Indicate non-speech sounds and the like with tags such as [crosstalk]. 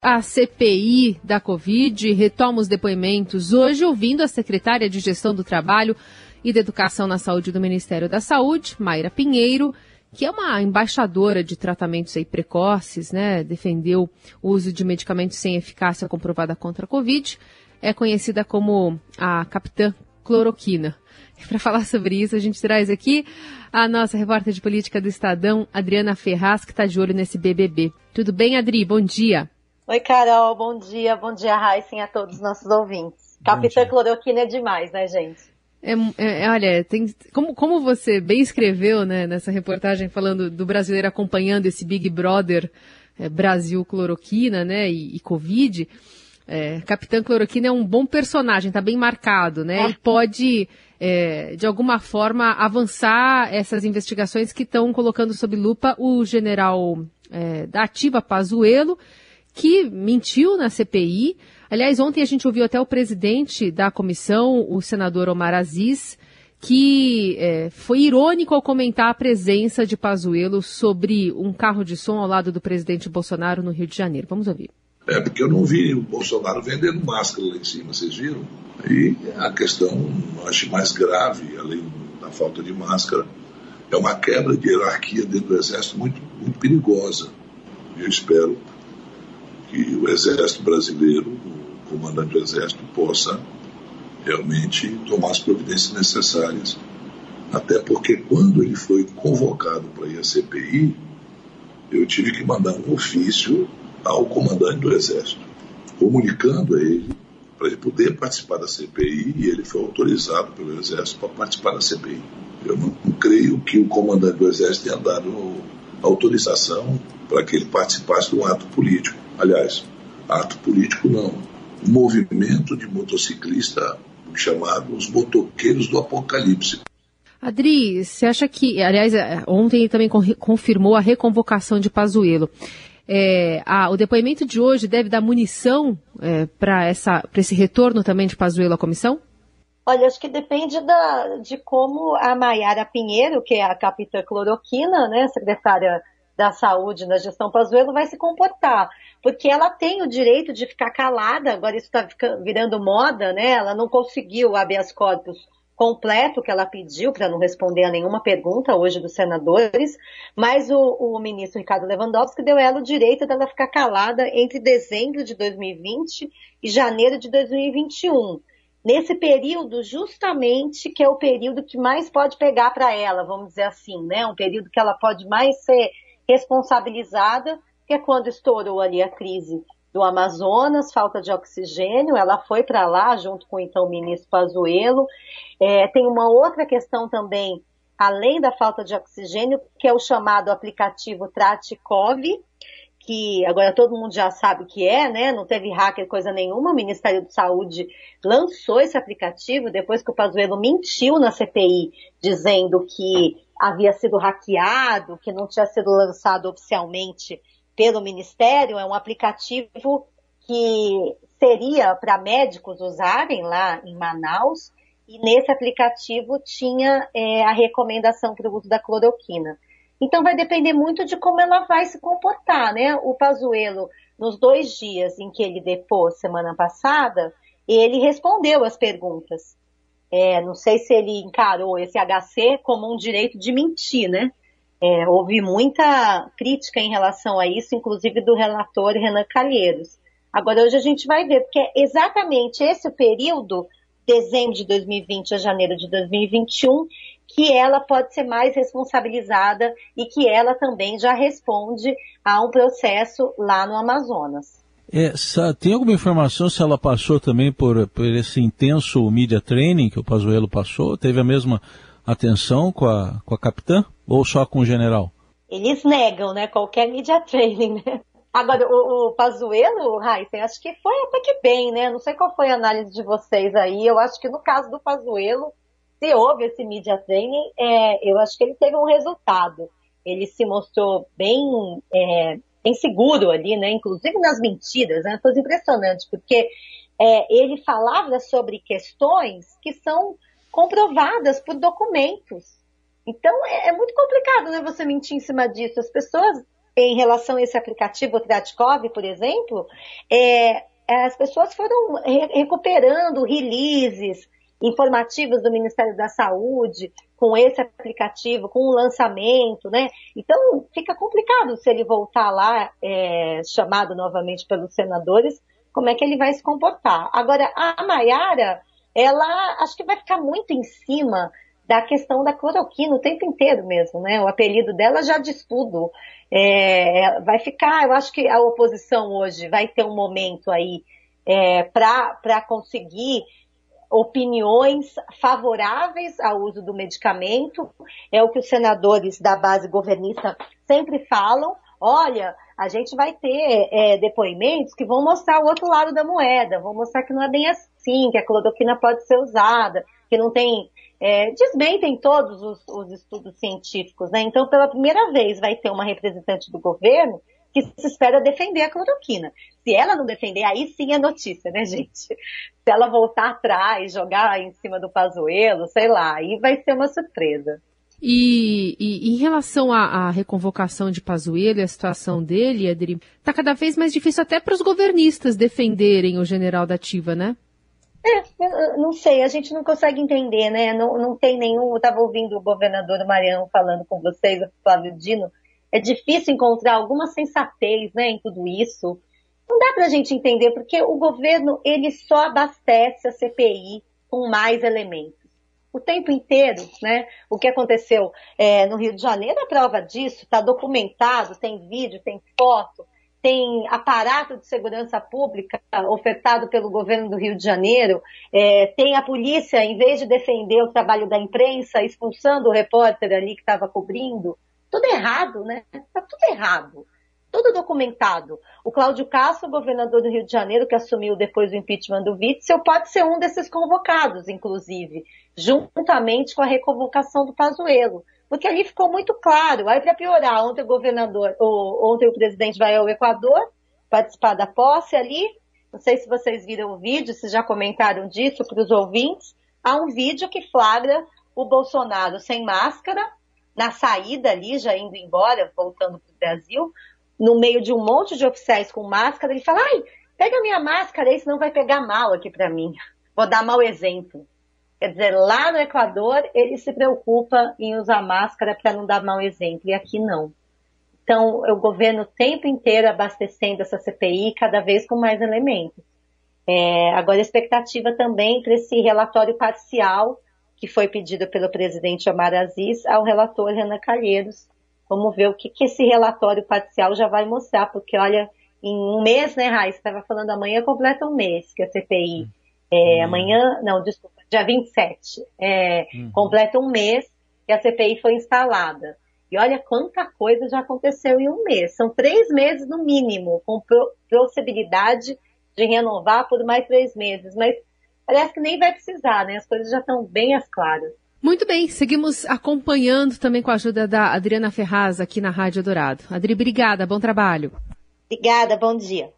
A CPI da Covid retoma os depoimentos hoje, ouvindo a secretária de Gestão do Trabalho e da Educação na Saúde do Ministério da Saúde, Mayra Pinheiro, que é uma embaixadora de tratamentos aí precoces, né? Defendeu o uso de medicamentos sem eficácia comprovada contra a Covid. É conhecida como a capitã cloroquina. [laughs] Para falar sobre isso, a gente traz aqui a nossa repórter de política do Estadão, Adriana Ferraz, que está de olho nesse BBB. Tudo bem, Adri? Bom dia. Oi, Carol, bom dia. Bom dia, Raíssen, a todos os nossos ouvintes. Capitã Cloroquina é demais, né, gente? É, é, olha, tem, como, como você bem escreveu né, nessa reportagem falando do brasileiro acompanhando esse Big Brother é, Brasil Cloroquina né, e, e Covid, é, Capitã Cloroquina é um bom personagem, está bem marcado, né? Ele pode, é, de alguma forma, avançar essas investigações que estão colocando sob lupa o general é, da ativa Pazuello que mentiu na CPI. Aliás, ontem a gente ouviu até o presidente da comissão, o senador Omar Aziz, que é, foi irônico ao comentar a presença de Pazuello sobre um carro de som ao lado do presidente Bolsonaro no Rio de Janeiro. Vamos ouvir. É, porque eu não vi o Bolsonaro vendendo máscara lá em cima, vocês viram? E a questão, acho mais grave, além da falta de máscara, é uma quebra de hierarquia dentro do Exército muito, muito perigosa. Eu espero que o Exército Brasileiro, o comandante do Exército, possa realmente tomar as providências necessárias. Até porque quando ele foi convocado para ir à CPI, eu tive que mandar um ofício ao comandante do Exército, comunicando a ele para ele poder participar da CPI e ele foi autorizado pelo Exército para participar da CPI. Eu não, creio que o comandante do Exército tenha dado autorização para que ele participasse de um ato político. Aliás, ato político não. Um movimento de motociclista chamado os motoqueiros do apocalipse. Adri, você acha que, aliás, é, ontem ele também confirmou a reconvocação de Pazuello. É, a, o depoimento de hoje deve dar munição é, para esse retorno também de Pazuello à comissão? Olha, acho que depende da, de como a Maiara Pinheiro, que é a capitã cloroquina, né, secretária da saúde na gestão Pazuello vai se comportar, porque ela tem o direito de ficar calada, agora isso está virando moda, né? Ela não conseguiu habeas corpus completo que ela pediu para não responder a nenhuma pergunta hoje dos senadores, mas o, o, ministro Ricardo Lewandowski deu ela o direito dela ficar calada entre dezembro de 2020 e janeiro de 2021. Nesse período, justamente, que é o período que mais pode pegar para ela, vamos dizer assim, né? Um período que ela pode mais ser responsabilizada, que é quando estourou ali a crise do Amazonas, falta de oxigênio, ela foi para lá junto com então o ministro Pazuello. É, tem uma outra questão também, além da falta de oxigênio, que é o chamado aplicativo Tratikov, que agora todo mundo já sabe que é, né? Não teve hacker coisa nenhuma. O Ministério da Saúde lançou esse aplicativo depois que o Pazuello mentiu na CPI, dizendo que havia sido hackeado, que não tinha sido lançado oficialmente pelo Ministério, é um aplicativo que seria para médicos usarem lá em Manaus, e nesse aplicativo tinha é, a recomendação para o uso da cloroquina. Então vai depender muito de como ela vai se comportar, né? O Pazuello, nos dois dias em que ele depôs semana passada, ele respondeu as perguntas. É, não sei se ele encarou esse HC como um direito de mentir, né? É, houve muita crítica em relação a isso, inclusive do relator Renan Calheiros. Agora, hoje a gente vai ver, porque é exatamente esse período, dezembro de 2020 a janeiro de 2021, que ela pode ser mais responsabilizada e que ela também já responde a um processo lá no Amazonas. É, tem alguma informação se ela passou também por, por esse intenso media training que o Pazuello passou? Teve a mesma atenção com a, com a capitã ou só com o general? Eles negam, né? Qualquer media training, né? Agora, o, o Pazuello, Raíssa, acho que foi até que bem, né? Não sei qual foi a análise de vocês aí. Eu acho que no caso do Pazuello, se houve esse media training, é, eu acho que ele teve um resultado. Ele se mostrou bem é, seguro ali, né? Inclusive nas mentiras, né? Coisa impressionante, porque é, ele falava sobre questões que são comprovadas por documentos. Então é, é, muito complicado, né? Você mentir em cima disso. As pessoas em relação a esse aplicativo, Tratkov, por exemplo, é, as pessoas foram re recuperando releases informativos do Ministério da Saúde com esse aplicativo, com o lançamento, né? Então fica complicado se ele voltar lá, é, chamado novamente pelos senadores, como é que ele vai se comportar. Agora, a Maiara, ela acho que vai ficar muito em cima da questão da cloroquina o tempo inteiro mesmo, né? O apelido dela já diz tudo. É, vai ficar, eu acho que a oposição hoje vai ter um momento aí é, para conseguir opiniões favoráveis ao uso do medicamento. É o que os senadores da base governista sempre falam. Olha, a gente vai ter é, depoimentos que vão mostrar o outro lado da moeda, vão mostrar que não é bem assim, que a cloroquina pode ser usada, que não tem é, desmentem todos os, os, estudos científicos, né? Então, pela primeira vez, vai ter uma representante do governo que se espera defender a cloroquina. Se ela não defender, aí sim é notícia, né, [laughs] gente? Se ela voltar atrás, jogar em cima do Pazuelo, sei lá, aí vai ser uma surpresa. E, e, em relação à, à, reconvocação de Pazuello e a situação dele, Adri, está cada vez mais difícil até para os governistas defenderem o general da ativa, né? É, não sei, a gente não consegue entender, né? Não, não tem nenhum. Eu estava ouvindo o governador Mariano falando com vocês, o Flávio Dino. É difícil encontrar alguma sensatez né, em tudo isso. Não dá para a gente entender, porque o governo ele só abastece a CPI com mais elementos. O tempo inteiro, né? O que aconteceu é, no Rio de Janeiro é prova disso, está documentado, tem vídeo, tem foto tem aparato de segurança pública ofertado pelo governo do Rio de Janeiro, é, tem a polícia, em vez de defender o trabalho da imprensa, expulsando o repórter ali que estava cobrindo. Tudo errado, né? Está tudo errado. Tudo documentado. O Cláudio Castro, governador do Rio de Janeiro, que assumiu depois do impeachment do Witzel, pode ser um desses convocados, inclusive, juntamente com a reconvocação do Pazuello porque ali ficou muito claro. Aí, para piorar, ontem o governador, ou, ontem o presidente vai ao Equador participar da posse ali. Não sei se vocês viram o vídeo, se já comentaram disso para os ouvintes. Há um vídeo que flagra o Bolsonaro sem máscara, na saída ali, já indo embora, voltando para o Brasil, no meio de um monte de oficiais com máscara. Ele fala: ai, pega minha máscara aí, senão vai pegar mal aqui para mim. [laughs] Vou dar mau exemplo. Quer dizer, lá no Equador, ele se preocupa em usar máscara para não dar mau exemplo, e aqui não. Então, o governo o tempo inteiro abastecendo essa CPI, cada vez com mais elementos. É, agora, a expectativa também para esse relatório parcial que foi pedido pelo presidente Omar Aziz ao relator Renan Calheiros. Vamos ver o que, que esse relatório parcial já vai mostrar, porque olha, em um mês, né, Raíssa, estava falando amanhã completa um mês que a CPI é, hum. Amanhã, não, desculpa, dia 27, é, uhum. completa um mês que a CPI foi instalada. E olha quanta coisa já aconteceu em um mês. São três meses no mínimo, com possibilidade de renovar por mais três meses. Mas parece que nem vai precisar, né? As coisas já estão bem as claras. Muito bem, seguimos acompanhando também com a ajuda da Adriana Ferraz aqui na Rádio Dourado. Adri, obrigada, bom trabalho. Obrigada, bom dia.